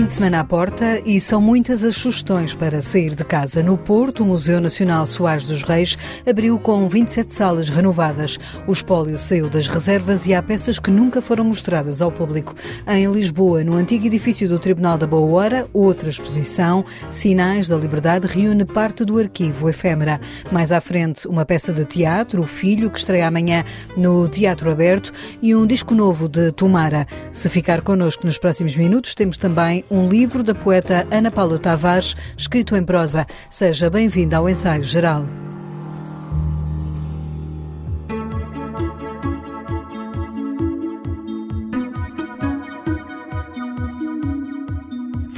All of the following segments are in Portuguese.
fim de semana à porta e são muitas as sugestões para sair de casa. No Porto, o Museu Nacional Soares dos Reis abriu com 27 salas renovadas. O espólio saiu das reservas e há peças que nunca foram mostradas ao público. Em Lisboa, no antigo edifício do Tribunal da Boa Hora, outra exposição, Sinais da Liberdade, reúne parte do arquivo efêmera. Mais à frente, uma peça de teatro, O Filho, que estreia amanhã no Teatro Aberto, e um disco novo de Tomara. Se ficar connosco nos próximos minutos, temos também um livro da poeta Ana Paula Tavares, escrito em prosa. Seja bem-vinda ao ensaio geral.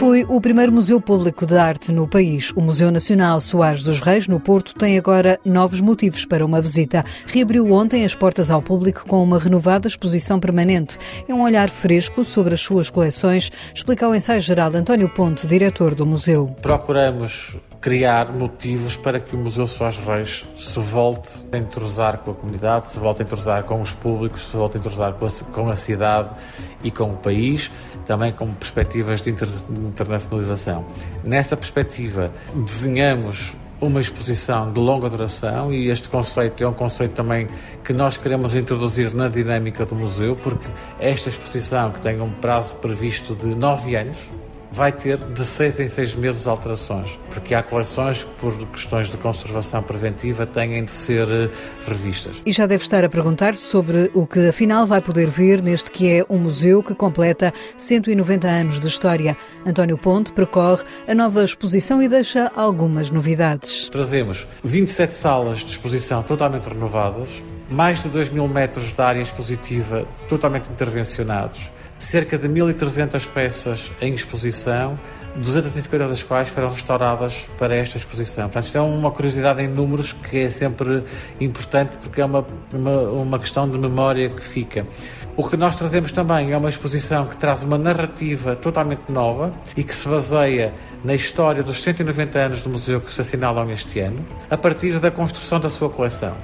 Foi o primeiro museu público de arte no país. O Museu Nacional Soares dos Reis, no Porto, tem agora novos motivos para uma visita. Reabriu ontem as portas ao público com uma renovada exposição permanente. É um olhar fresco sobre as suas coleções, explica o ensaio geral António Ponte, diretor do museu. Procuramos criar motivos para que o Museu Soares Reis se volte a entrosar com a comunidade, se volte a entrosar com os públicos, se volte a entrosar com a cidade e com o país, também com perspectivas de inter, internacionalização. Nessa perspectiva, desenhamos uma exposição de longa duração e este conceito é um conceito também que nós queremos introduzir na dinâmica do museu, porque esta exposição, que tem um prazo previsto de nove anos, vai ter de seis em seis meses alterações, porque há coleções que, por questões de conservação preventiva, têm de ser eh, revistas. E já deve estar a perguntar sobre o que afinal vai poder ver neste que é um museu que completa 190 anos de história. António Ponte percorre a nova exposição e deixa algumas novidades. Trazemos 27 salas de exposição totalmente renovadas, mais de 2 mil metros de área expositiva totalmente intervencionados, cerca de 1.300 peças em exposição, 250 das quais foram restauradas para esta exposição. Portanto, isto é uma curiosidade em números que é sempre importante porque é uma, uma, uma questão de memória que fica. O que nós trazemos também é uma exposição que traz uma narrativa totalmente nova e que se baseia na história dos 190 anos do museu que se assinalam este ano, a partir da construção da sua coleção.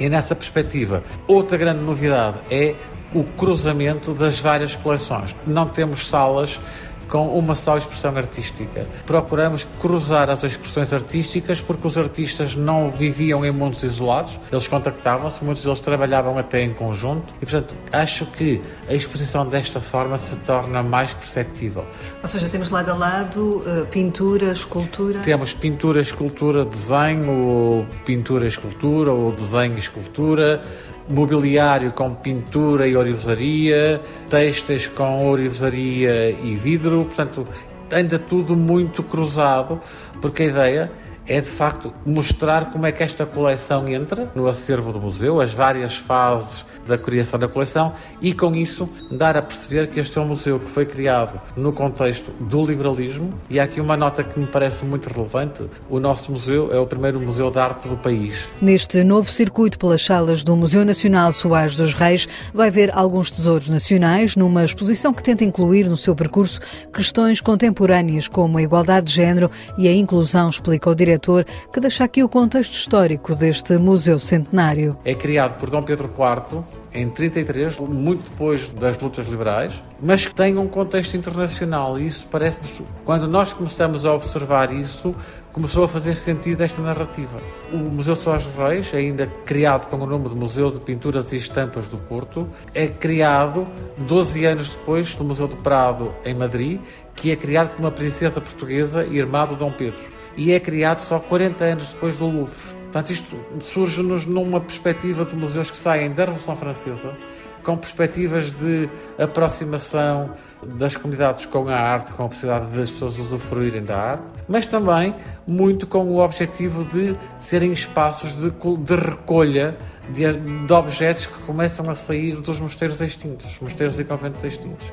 E nessa perspectiva, outra grande novidade é o cruzamento das várias coleções. Não temos salas com uma só expressão artística. Procuramos cruzar as expressões artísticas porque os artistas não viviam em mundos isolados, eles contactavam-se, muitos deles trabalhavam até em conjunto e, portanto, acho que a exposição desta forma se torna mais perceptível. Ou seja, temos lado a lado uh, pintura, escultura? Temos pintura, escultura, desenho, pintura, escultura ou desenho escultura mobiliário com pintura e orivesaria, textos com orivesaria e vidro, portanto, anda tudo muito cruzado, porque a ideia é de facto mostrar como é que esta coleção entra no acervo do museu, as várias fases da criação da coleção e com isso dar a perceber que este é um museu que foi criado no contexto do liberalismo e há aqui uma nota que me parece muito relevante, o nosso museu é o primeiro museu de arte do país. Neste novo circuito pelas salas do Museu Nacional Soares dos Reis vai ver alguns tesouros nacionais numa exposição que tenta incluir no seu percurso questões contemporâneas como a igualdade de género e a inclusão, explica o diretor diretor, que deixa aqui o contexto histórico deste museu centenário. É criado por Dom Pedro IV em 33, muito depois das lutas liberais, mas que tem um contexto internacional e isso parece-nos, quando nós começamos a observar isso, começou a fazer sentido esta narrativa. O Museu Soares Reis, ainda criado com o nome de Museu de Pinturas e Estampas do Porto, é criado 12 anos depois do Museu do Prado em Madrid, que é criado por uma princesa portuguesa, irmã do Dom Pedro e é criado só 40 anos depois do Louvre. Portanto, isto surge-nos numa perspectiva de museus que saem da Revolução Francesa, com perspectivas de aproximação das comunidades com a arte, com a possibilidade das pessoas usufruírem da arte, mas também muito com o objetivo de serem espaços de, de recolha de, de, objetos que começam a sair dos mosteiros extintos, mosteiros e conventos extintos.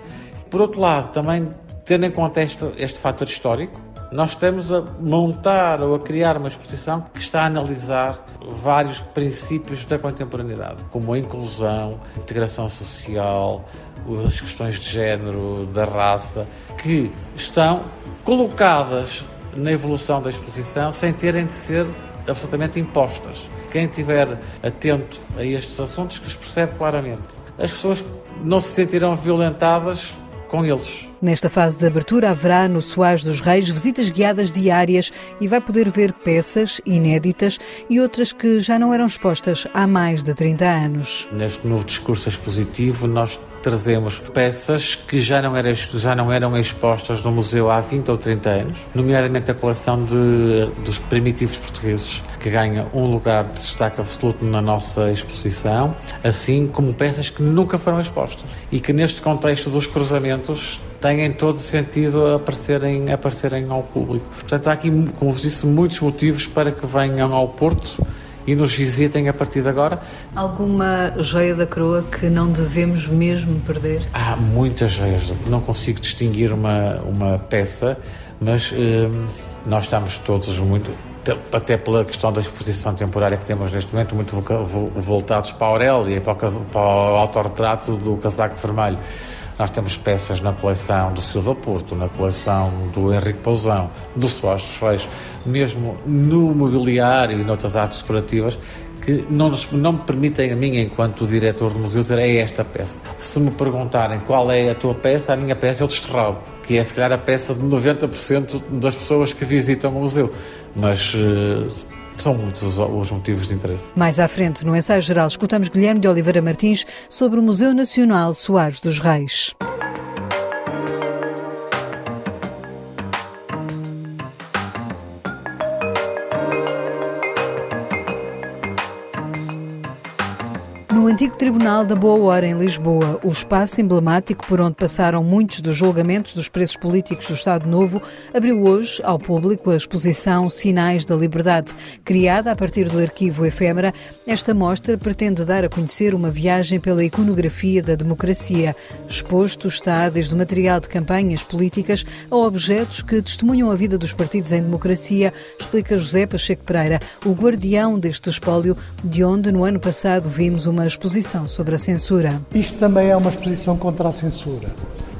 Por outro lado, também tendo em conta este, este fator histórico, nós estamos a montar ou a criar uma exposição que está a analisar vários princípios da contemporaneidade, como a inclusão, a integração social, as questões de género, da raça, que estão colocadas na evolução da exposição sem terem de ser absolutamente impostas. Quem estiver atento a estes assuntos que os percebe claramente. As pessoas não se sentirão violentadas com eles Nesta fase de abertura haverá no Soares dos Reis visitas guiadas diárias e vai poder ver peças inéditas e outras que já não eram expostas há mais de 30 anos. Neste novo discurso expositivo nós trazemos peças que já não, eram, já não eram expostas no museu há 20 ou 30 anos, nomeadamente a coleção de, dos primitivos portugueses, que ganha um lugar de destaque absoluto na nossa exposição, assim como peças que nunca foram expostas e que neste contexto dos cruzamentos têm todo sentido aparecerem, aparecerem ao público. Portanto, há aqui, como vos disse, muitos motivos para que venham ao Porto e nos visitem a partir de agora. Alguma joia da coroa que não devemos mesmo perder? Há muitas joias, não consigo distinguir uma, uma peça, mas hum, nós estamos todos muito até pela questão da exposição temporária que temos neste momento, muito voltados para a Aurélia e para o, para o autorretrato do casaco vermelho. Nós temos peças na coleção do Silva Porto, na coleção do Henrique Pousão, do Soares Freios, mesmo no mobiliário e noutras artes decorativas, que não, nos, não me permitem a mim, enquanto diretor do museu, dizer é esta peça. Se me perguntarem qual é a tua peça, a minha peça é o desterrado, que é se calhar a peça de 90% das pessoas que visitam o museu. Mas uh, são muitos os motivos de interesse. Mais à frente, no ensaio geral, escutamos Guilherme de Oliveira Martins sobre o Museu Nacional Soares dos Reis. Antigo Tribunal da Boa Hora, em Lisboa, o espaço emblemático por onde passaram muitos dos julgamentos dos presos políticos do Estado Novo, abriu hoje ao público a exposição Sinais da Liberdade. Criada a partir do arquivo efêmera, esta mostra pretende dar a conhecer uma viagem pela iconografia da democracia. Exposto está desde o material de campanhas políticas a objetos que testemunham a vida dos partidos em democracia, explica José Pacheco Pereira, o guardião deste espólio, de onde no ano passado vimos uma exposição sobre a censura. Isto também é uma exposição contra a censura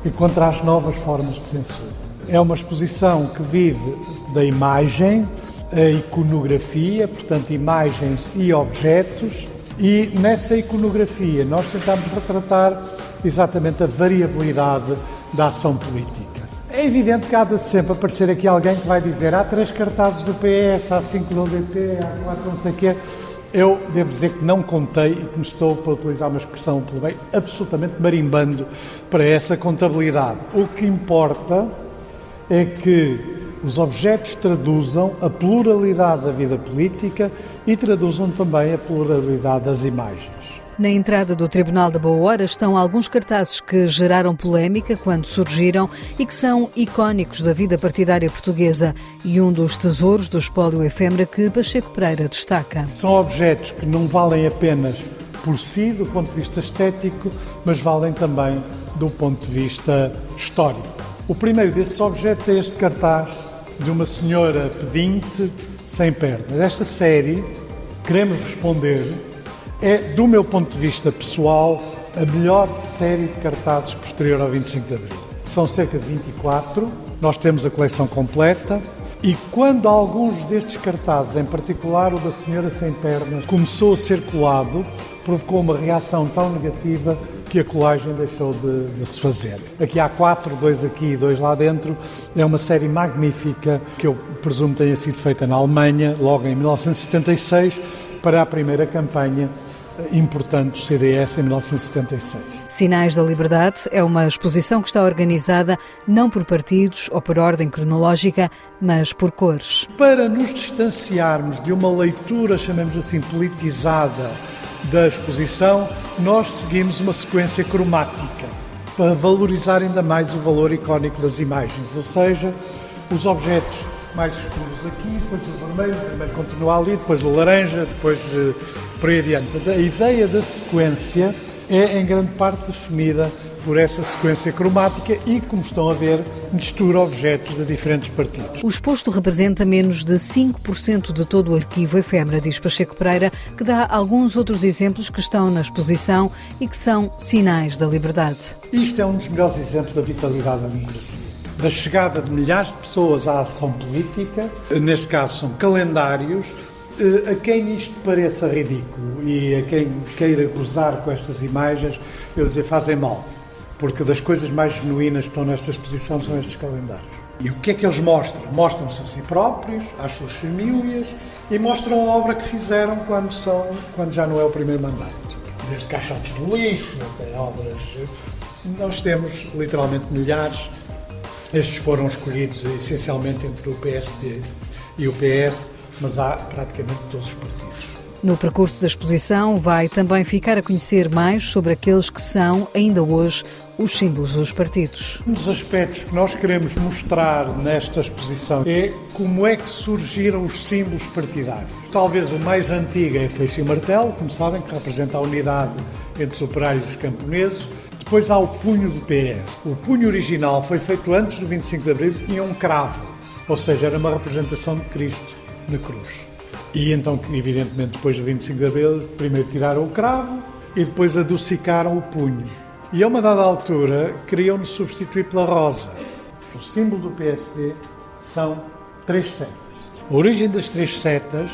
e contra as novas formas de censura. É uma exposição que vive da imagem, a iconografia, portanto, imagens e objetos, e nessa iconografia nós tentamos retratar exatamente a variabilidade da ação política. É evidente que há de sempre aparecer aqui alguém que vai dizer há três cartazes do PS, há cinco do DP, há quatro não sei o quê. Eu devo dizer que não contei e que me estou, para utilizar uma expressão pelo bem, absolutamente marimbando para essa contabilidade. O que importa é que os objetos traduzam a pluralidade da vida política e traduzam também a pluralidade das imagens. Na entrada do Tribunal da Boa Hora estão alguns cartazes que geraram polémica quando surgiram e que são icónicos da vida partidária portuguesa e um dos tesouros do espólio efêmera que Pacheco Pereira destaca. São objetos que não valem apenas por si, do ponto de vista estético, mas valem também do ponto de vista histórico. O primeiro desses objetos é este cartaz de uma senhora pedinte sem pernas. Esta série, queremos responder é, do meu ponto de vista pessoal, a melhor série de cartazes posterior ao 25 de Abril. São cerca de 24, nós temos a coleção completa. E quando alguns destes cartazes, em particular o da Senhora Sem Pernas, começou a ser colado, provocou uma reação tão negativa que a colagem deixou de, de, se fazer. Aqui há quatro, dois aqui e dois lá dentro. É uma série magnífica que eu presumo tenha sido feita na Alemanha, logo em 1976, para a primeira campanha importante do CDS em 1976. Sinais da Liberdade é uma exposição que está organizada não por partidos ou por ordem cronológica, mas por cores. Para nos distanciarmos de uma leitura, chamemos assim, politizada da exposição, nós seguimos uma sequência cromática para valorizar ainda mais o valor icónico das imagens, ou seja, os objetos mais escuros aqui, depois o vermelho, primeiro continua ali, depois o laranja, depois eh, por aí adiante. A ideia da sequência é em grande parte definida por essa sequência cromática e, como estão a ver, mistura objetos de diferentes partidos. O exposto representa menos de 5% de todo o arquivo efêmera, diz Pacheco Pereira, que dá alguns outros exemplos que estão na exposição e que são sinais da liberdade. Isto é um dos melhores exemplos da vitalidade da democracia da chegada de milhares de pessoas à ação política, neste caso são calendários, eh, a quem isto pareça ridículo e a quem queira gozar com estas imagens, eu dizer, fazem mal. porque das coisas mais genuínas que estão nesta exposição são estes calendários. E o que é que eles mostram? Mostram-se a si próprios, às suas famílias e mostram a obra que fizeram quando, são, quando já não é o primeiro mandato. Desde caixotes de lixo até obras. Nós temos literalmente milhares. Estes foram escolhidos essencialmente entre o PSD e o PS, mas há praticamente todos os partidos. No percurso da exposição vai também ficar a conhecer mais sobre aqueles que são, ainda hoje, os símbolos dos partidos. Um dos aspectos que nós queremos mostrar nesta exposição é como é que surgiram os símbolos partidários. Talvez o mais antigo é Feixe e Martelo, como sabem, que representa a unidade entre os operários e os camponeses. Depois há o punho do PS. O punho original foi feito antes do 25 de Abril e tinha um cravo, ou seja, era uma representação de Cristo na cruz. E então, evidentemente, depois do 25 de Abril, primeiro tiraram o cravo e depois adocicaram o punho. E a uma dada altura queriam-no substituir pela rosa. O símbolo do PSD são três setas. A origem das três setas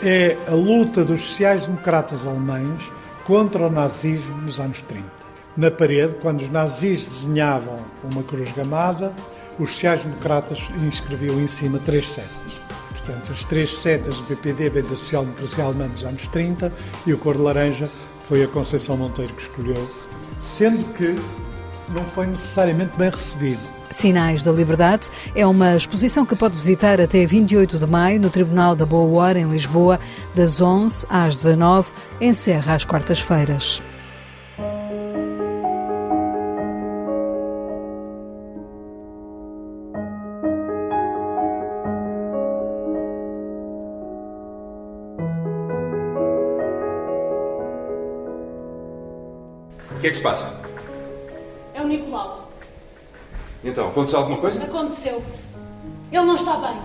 é a luta dos sociais-democratas alemães contra o nazismo nos anos 30. Na parede, quando os nazis desenhavam uma cruz gamada, os sociais-democratas inscreviam em cima três setas. Portanto, as três setas do PPD vêm da social-democracia alemã dos anos 30 e o cor de laranja foi a Conceição Monteiro que escolheu, sendo que não foi necessariamente bem recebido. Sinais da Liberdade é uma exposição que pode visitar até 28 de maio no Tribunal da Boa Hora, em Lisboa, das 11 às 19, encerra às quartas-feiras. Que é que se passa? É o Nicolau. Então, aconteceu alguma coisa? Aconteceu. Ele não está bem.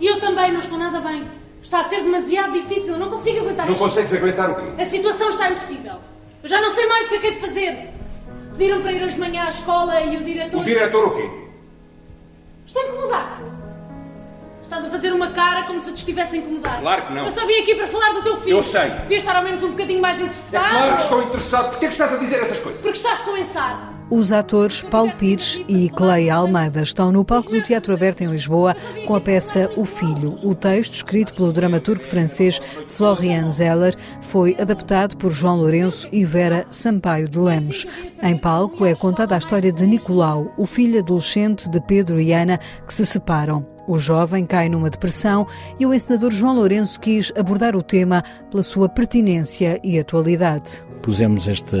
E eu também não estou nada bem. Está a ser demasiado difícil. Eu não consigo aguentar Não isto. consegues aguentar o quê? A situação está impossível. Eu já não sei mais o que é que é de fazer. Pediram para ir hoje de manhã à escola e o diretor. O diretor o quê? Estás a fazer uma cara como se eu te estivesse a incomodar. Claro que não. Eu só vim aqui para falar do teu filho. Eu sei. Devias estar ao menos um bocadinho mais É interessado. claro que estou interessado. Porquê é que estás a dizer essas coisas? Porque estás com ensado. Os atores Paulo Pires e Cleia Almeida estão no palco do Teatro Aberto em Lisboa com a peça O Filho. O texto, escrito pelo dramaturgo francês Florian Zeller, foi adaptado por João Lourenço e Vera Sampaio de Lemos. Em palco é contada a história de Nicolau, o filho adolescente de Pedro e Ana, que se separam. O jovem cai numa depressão e o encenador João Lourenço quis abordar o tema pela sua pertinência e atualidade. Pusemos esta,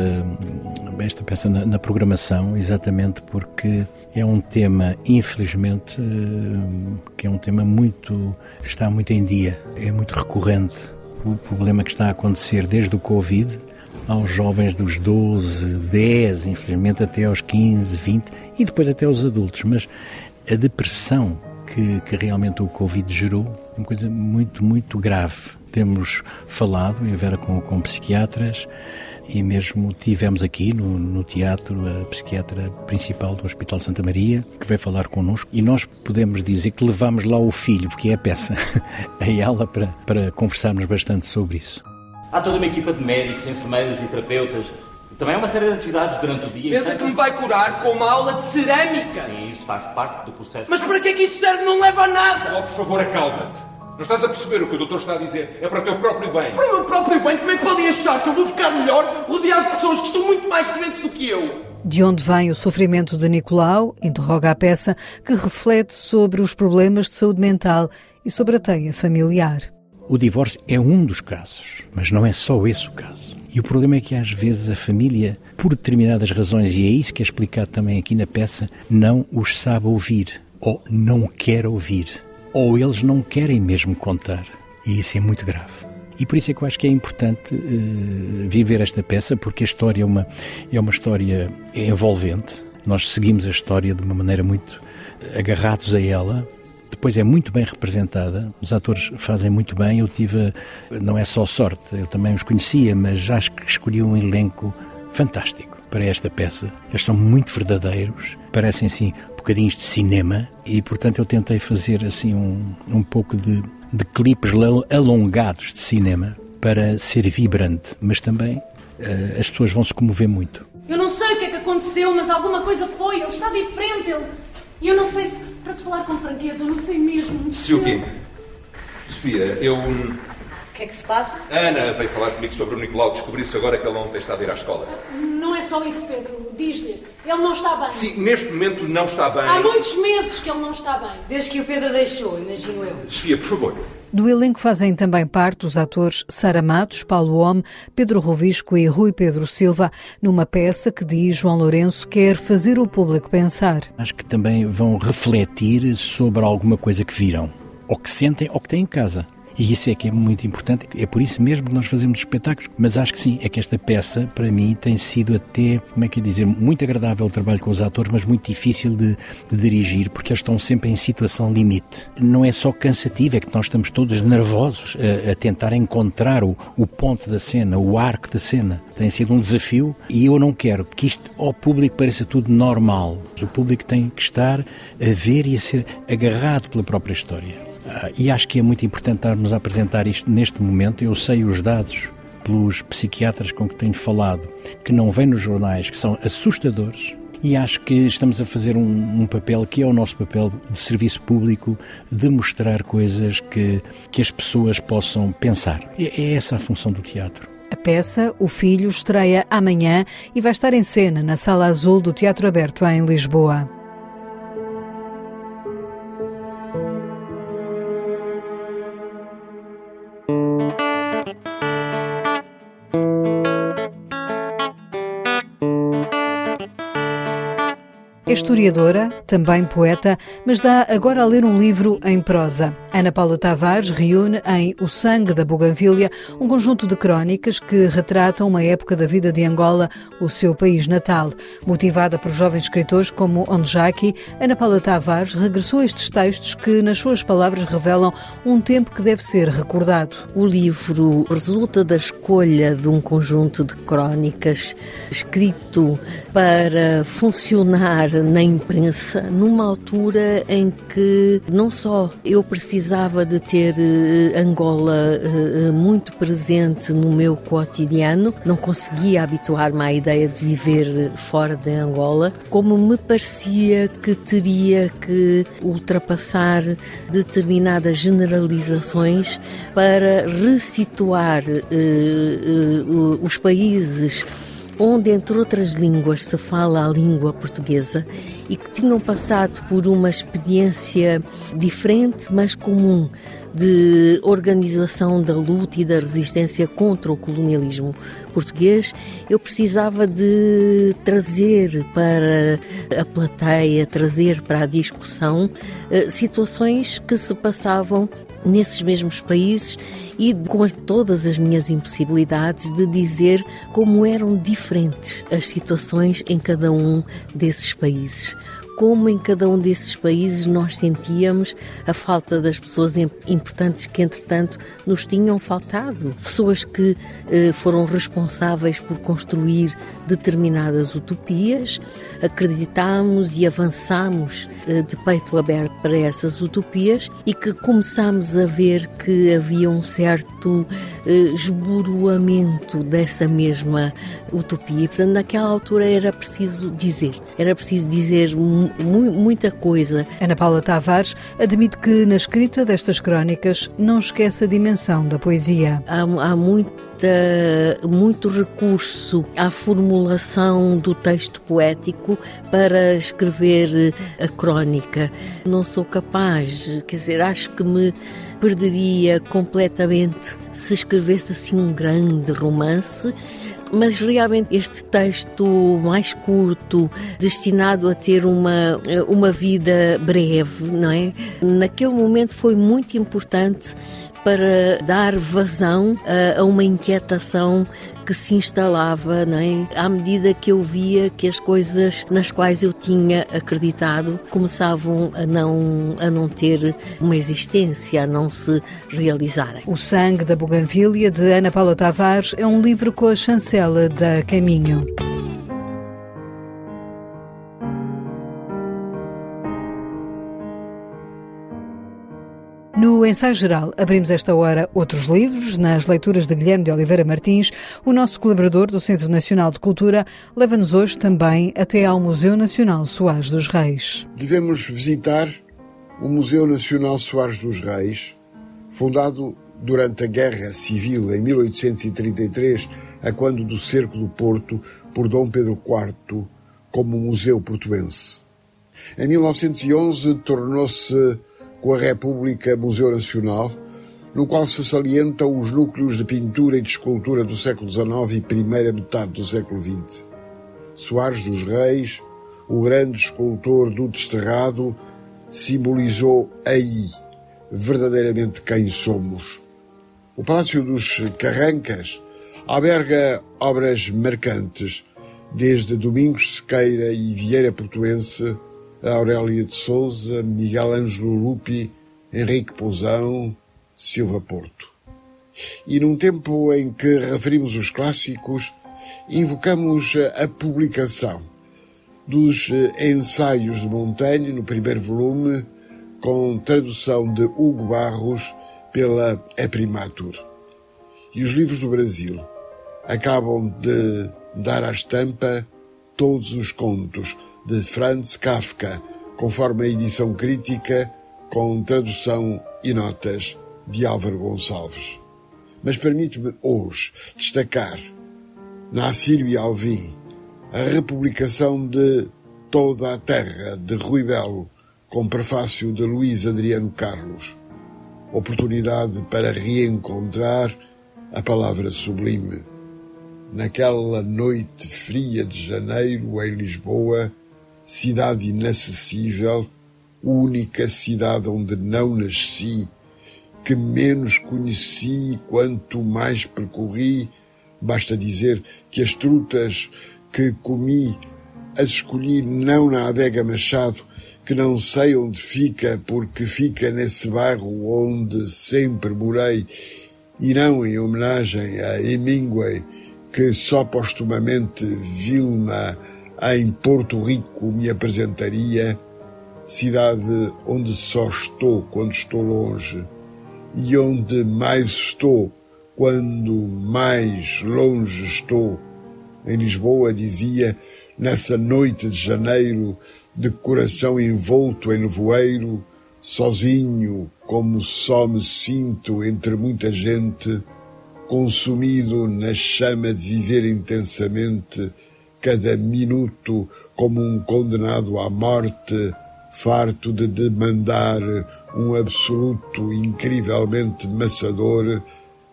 esta peça na, na programação exatamente porque é um tema, infelizmente, eh, que é um tema muito. está muito em dia, é muito recorrente. O problema que está a acontecer desde o Covid aos jovens dos 12, 10, infelizmente até aos 15, 20 e depois até aos adultos. Mas a depressão que, que realmente o Covid gerou é uma coisa muito, muito grave. Temos falado, em Vera, com, com psiquiatras e mesmo tivemos aqui no, no, teatro a psiquiatra principal do Hospital Santa Maria, que veio falar connosco, e nós podemos dizer que levamos lá o filho, porque é a peça, a ela, para, para conversarmos bastante sobre isso. Há toda uma equipa de médicos, enfermeiros e terapeutas. Também há uma série de atividades durante o dia. Pensa Portanto, que me vai curar com uma aula de cerâmica? Sim, isso faz parte do processo. Mas para que é que isso serve? Não leva a nada! Oh, por favor, acalma-te. Não estás a perceber o que o doutor está a dizer? É para o teu próprio bem. Para o meu próprio bem, como é que podem achar que eu vou ficar melhor rodeado de pessoas que estão muito mais doentes do que eu? De onde vem o sofrimento de Nicolau? Interroga a peça, que reflete sobre os problemas de saúde mental e sobre a teia familiar. O divórcio é um dos casos, mas não é só esse o caso. E o problema é que às vezes a família, por determinadas razões, e é isso que é explicado também aqui na peça, não os sabe ouvir, ou não quer ouvir, ou eles não querem mesmo contar. E isso é muito grave. E por isso é que eu acho que é importante uh, viver esta peça, porque a história é uma, é uma história envolvente. Nós seguimos a história de uma maneira muito agarrados a ela, depois é muito bem representada, os atores fazem muito bem. Eu tive, não é só sorte, eu também os conhecia, mas acho que escolhi um elenco fantástico para esta peça. Eles são muito verdadeiros, parecem assim bocadinhos de cinema e, portanto, eu tentei fazer assim um, um pouco de, de clipes alongados de cinema para ser vibrante, mas também uh, as pessoas vão se comover muito. Eu não sei o que é que aconteceu. mas alguma coisa foi. Ele está diferente. Ele... Eu não sei se. Para te falar com franqueza, eu não sei mesmo. Se o quê? Sofia, eu. O que é que se passa? Ana veio falar comigo sobre o Nicolau. Descobri-se agora que ele não tem estado a ir à escola. Não é só isso, Pedro. Diz-lhe. Ele não está bem. Sim, neste momento não está bem. Há muitos meses que ele não está bem. Desde que o Pedro deixou, imagino eu. Sofia, por favor. Do elenco fazem também parte os atores Sara Matos, Paulo Homme, Pedro Rovisco e Rui Pedro Silva, numa peça que diz João Lourenço quer fazer o público pensar. Acho que também vão refletir sobre alguma coisa que viram, ou que sentem, ou que têm em casa. E isso é que é muito importante. É por isso mesmo que nós fazemos espetáculos. Mas acho que sim, é que esta peça, para mim, tem sido até, como é que é dizer, muito agradável o trabalho com os atores, mas muito difícil de, de dirigir, porque eles estão sempre em situação limite. Não é só cansativo, é que nós estamos todos nervosos a, a tentar encontrar o, o ponto da cena, o arco da cena. Tem sido um desafio e eu não quero que isto ao público pareça tudo normal. O público tem que estar a ver e a ser agarrado pela própria história. Ah, e acho que é muito importante estarmos a apresentar isto neste momento. Eu sei os dados pelos psiquiatras com que tenho falado, que não vêm nos jornais, que são assustadores. E acho que estamos a fazer um, um, papel que é o nosso papel de serviço público, de mostrar coisas que, que as pessoas possam pensar. É, é essa a função do teatro. A peça, O Filho, estreia amanhã e vai estar em cena na Sala Azul do Teatro Aberto em Lisboa. Historiadora, também poeta, mas dá agora a ler um livro em prosa. Ana Paula Tavares reúne em O Sangue da Buganvília um conjunto de crónicas que retratam uma época da vida de Angola, o seu país natal. Motivada por jovens escritores como Onjaki, Ana Paula Tavares regressou a estes textos que, nas suas palavras, revelam um tempo que deve ser recordado. O livro resulta da escolha de um conjunto de crónicas escrito para funcionar na imprensa numa altura em que não só eu precisava de ter uh, Angola uh, muito presente no meu cotidiano, não conseguia habituar-me à ideia de viver fora de Angola, como me parecia que teria que ultrapassar determinadas generalizações para resituar os países onde, entre outras línguas, se fala a língua portuguesa e que tinham passado por uma experiência diferente, mas comum, de organização da luta e da resistência contra o colonialismo português, eu precisava de trazer para a plateia, trazer para a discussão eh, situações que se passavam nesses mesmos países e com todas as minhas impossibilidades de dizer como eram diferentes as situações em cada um desses países como em cada um desses países nós sentíamos a falta das pessoas importantes que, entretanto, nos tinham faltado. Pessoas que eh, foram responsáveis por construir determinadas utopias, acreditámos e avançámos eh, de peito aberto para essas utopias e que começámos a ver que havia um certo eh, esboroamento dessa mesma utopia. Portanto, naquela altura era preciso dizer, era preciso dizer muita coisa. Ana Paula Tavares admite que na escrita destas crónicas não esquece a dimensão da poesia. Há, há muito recurso à formulação do texto poético para escrever a crónica. Não sou capaz, quer dizer, acho que me perderia completamente se escrevesse assim um grande romance mas realmente este texto mais curto, destinado a ter uma, uma vida breve, não é? Naquele momento foi muito importante para dar vazão a, a uma inquietação que se instalava, não é? à medida que eu via que as coisas nas quais eu tinha acreditado começavam a não, a não ter uma existência, a não se realizarem. O Sangue da Buganvília, de Ana Paula Tavares, é um livro com a chancela da Caminho. No ensaio geral, abrimos esta hora outros livros. Nas leituras de Guilherme de Oliveira Martins, o nosso colaborador do Centro Nacional de Cultura leva-nos hoje também até ao Museu Nacional Soares dos Reis. Devemos visitar o Museu Nacional Soares dos Reis, fundado durante a Guerra Civil em 1833, a quando do Cerco do Porto, por Dom Pedro IV, como Museu Portuense. Em 1911 tornou-se com a República Museu Nacional, no qual se salientam os núcleos de pintura e de escultura do século XIX e primeira metade do século XX. Soares dos Reis, o grande escultor do desterrado, simbolizou aí verdadeiramente quem somos. O Palácio dos Carrancas alberga obras marcantes, desde Domingos Sequeira e Vieira Portuense Aurélia de Souza, Miguel Ângelo Lupi, Henrique Pousão, Silva Porto. E num tempo em que referimos os clássicos, invocamos a publicação dos ensaios de Montaigne no primeiro volume, com tradução de Hugo Barros pela Eprimatur. E os livros do Brasil acabam de dar à estampa todos os contos de Franz Kafka, conforme a edição crítica, com tradução e notas de Álvaro Gonçalves. Mas permite-me hoje destacar, na Assírio e Alvim, a republicação de Toda a Terra, de Rui Belo, com prefácio de Luís Adriano Carlos. Oportunidade para reencontrar a palavra sublime. Naquela noite fria de janeiro em Lisboa, cidade inacessível, única cidade onde não nasci, que menos conheci quanto mais percorri, basta dizer que as trutas que comi as escolhi não na adega Machado, que não sei onde fica, porque fica nesse bairro onde sempre morei, e não em homenagem a Hemingway, que só postumamente Vilma em Porto Rico me apresentaria, cidade onde só estou quando estou longe e onde mais estou quando mais longe estou. Em Lisboa, dizia, nessa noite de janeiro, de coração envolto em nevoeiro, sozinho, como só me sinto entre muita gente, consumido na chama de viver intensamente, cada minuto como um condenado à morte, farto de demandar um absoluto incrivelmente maçador,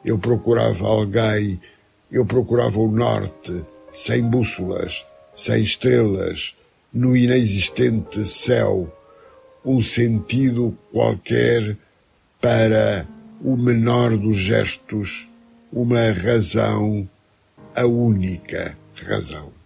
eu procurava alguém, eu procurava o norte, sem bússolas, sem estrelas, no inexistente céu, um sentido qualquer para o menor dos gestos, uma razão, a única razão.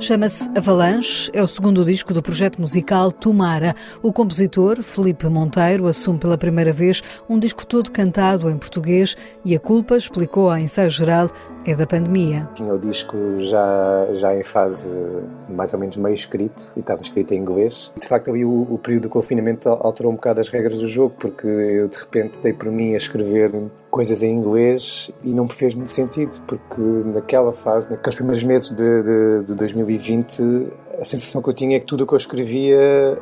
Chama-se Avalanche, é o segundo disco do projeto musical Tomara. O compositor, Felipe Monteiro, assume pela primeira vez um disco todo cantado em português e a culpa, explicou à ensaio geral, é da pandemia. Tinha o disco já, já em fase mais ou menos meio escrito e estava escrito em inglês. De facto, ali o, o período do confinamento alterou um bocado as regras do jogo, porque eu de repente dei por mim a escrever coisas em inglês e não me fez muito sentido, porque naquela fase, naqueles primeiros meses de, de, de 2020, a sensação que eu tinha é que tudo o que eu escrevia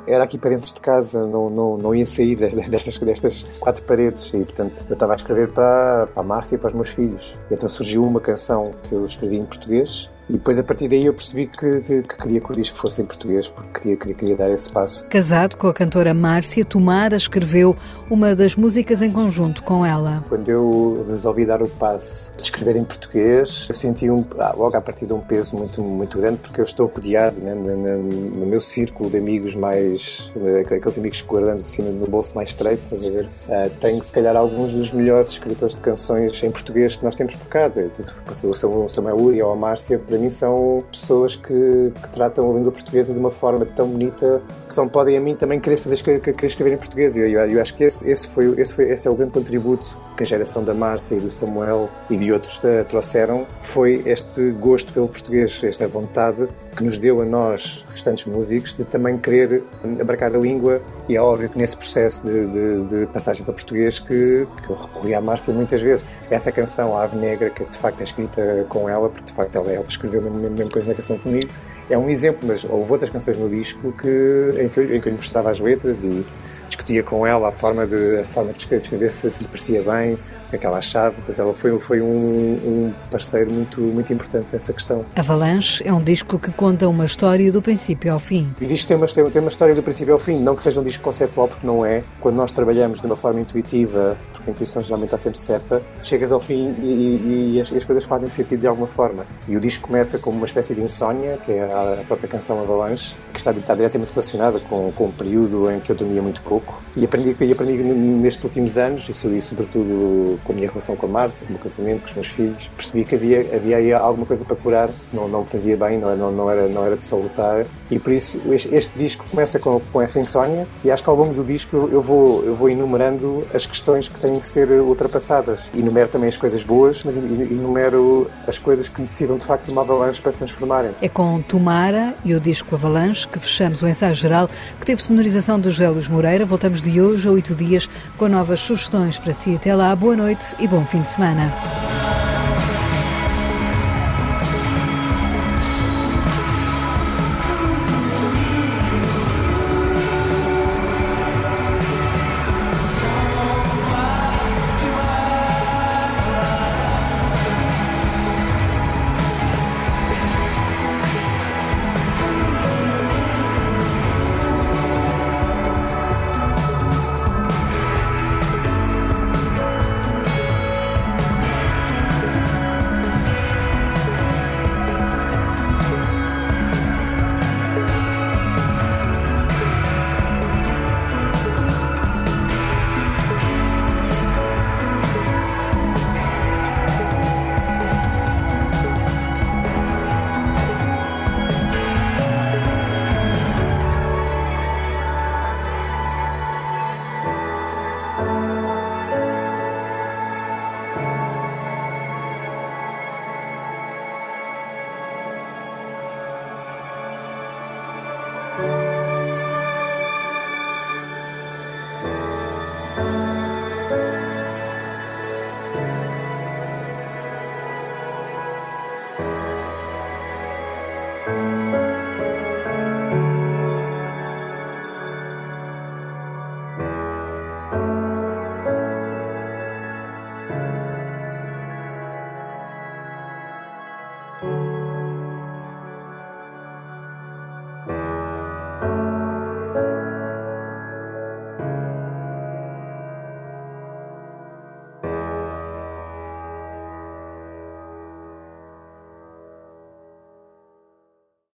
era aqui para dentro de casa, não, não, não ia sair destas, destas quatro paredes. E, portanto, eu estava a escrever para, para a Márcia e para os meus filhos. E então surgiu uma canção que eu escrevi em português e depois, a partir daí, eu percebi que, que, que, queria que o disco fosse em português, porque queria, queria, queria dar esse passo. Casado com a cantora Márcia, Tomara escreveu uma das músicas em conjunto com ela. Quando eu resolvi dar o passo de escrever em português, eu senti um, ah, logo a partir de um peso muito, muito grande, porque eu estou rodeado né, no, no, no, meu círculo de amigos mais. aqueles amigos que guardamos assim no bolso mais estreito, estás a ver? Uh, tenho, se calhar, alguns dos melhores escritores de canções em português que nós temos por cá. O Samuel Uri ou a Márcia para mim são pessoas que, que, tratam a língua portuguesa de uma forma tão bonita que só podem a mim também querer fazer querer escrever em português. Eu, eu, eu acho que esse, esse, foi, esse, foi, esse é o grande contributo que a geração da Márcia e do Samuel e de outros da, trouxeram foi este gosto pelo português, esta vontade que nos deu a nós, restantes músicos, de também querer abarcar a língua. E é óbvio que nesse processo de, de, de passagem para português que, que eu recorri à Márcia muitas vezes. Essa canção, A Ave Negra, que de facto é escrita com ela, porque de facto ela, ela escreveu a mesma, mesma coisa na canção comigo, é um exemplo, mas houve outras canções no disco que, em, que eu, em que eu lhe mostrava as letras e discutia com ela a forma de, a forma de escrever, se, se lhe parecia bem, aquela chave. Portanto, ela foi, foi um, um, parceiro muito, muito importante nessa questão. Avalanche é um disco que conta uma história do princípio ao fim. E diz tem uma, tem uma história do princípio ao fim, não que seja um disco conceptual, porque não é. Quando nós trabalhamos de uma forma intuitiva, porque a intuição geralmente está sempre certa, chegas ao fim e, e, e, as, as, coisas fazem sentido de alguma forma. E o disco começa como uma espécie de insónia, que é a, a própria canção Avalanche, que está, está diretamente relacionada com, com um período em que eu dormia muito pouco. E aprendi, e aprendi nestes últimos anos, e, sobretudo com a minha relação com a Márcia, com o meu casamento, com os meus filhos, percebi que havia, havia aí alguma coisa para curar, não, não me fazia bem, não, não, não, era, não era de salutar, e por isso este, este disco começa com, com essa insónia, e acho que ao longo do disco eu vou, eu vou enumerando as questões que têm que ser ultrapassadas. Enumero também as coisas boas, mas enumero as coisas que necessitam de facto de uma avalanche para se transformarem. É com Tomara e o disco Avalanche que fechamos o ensaio geral, que teve sonorização de Luís Moreira. De hoje a oito dias com novas sugestões para si. Até lá, boa noite e bom fim de semana.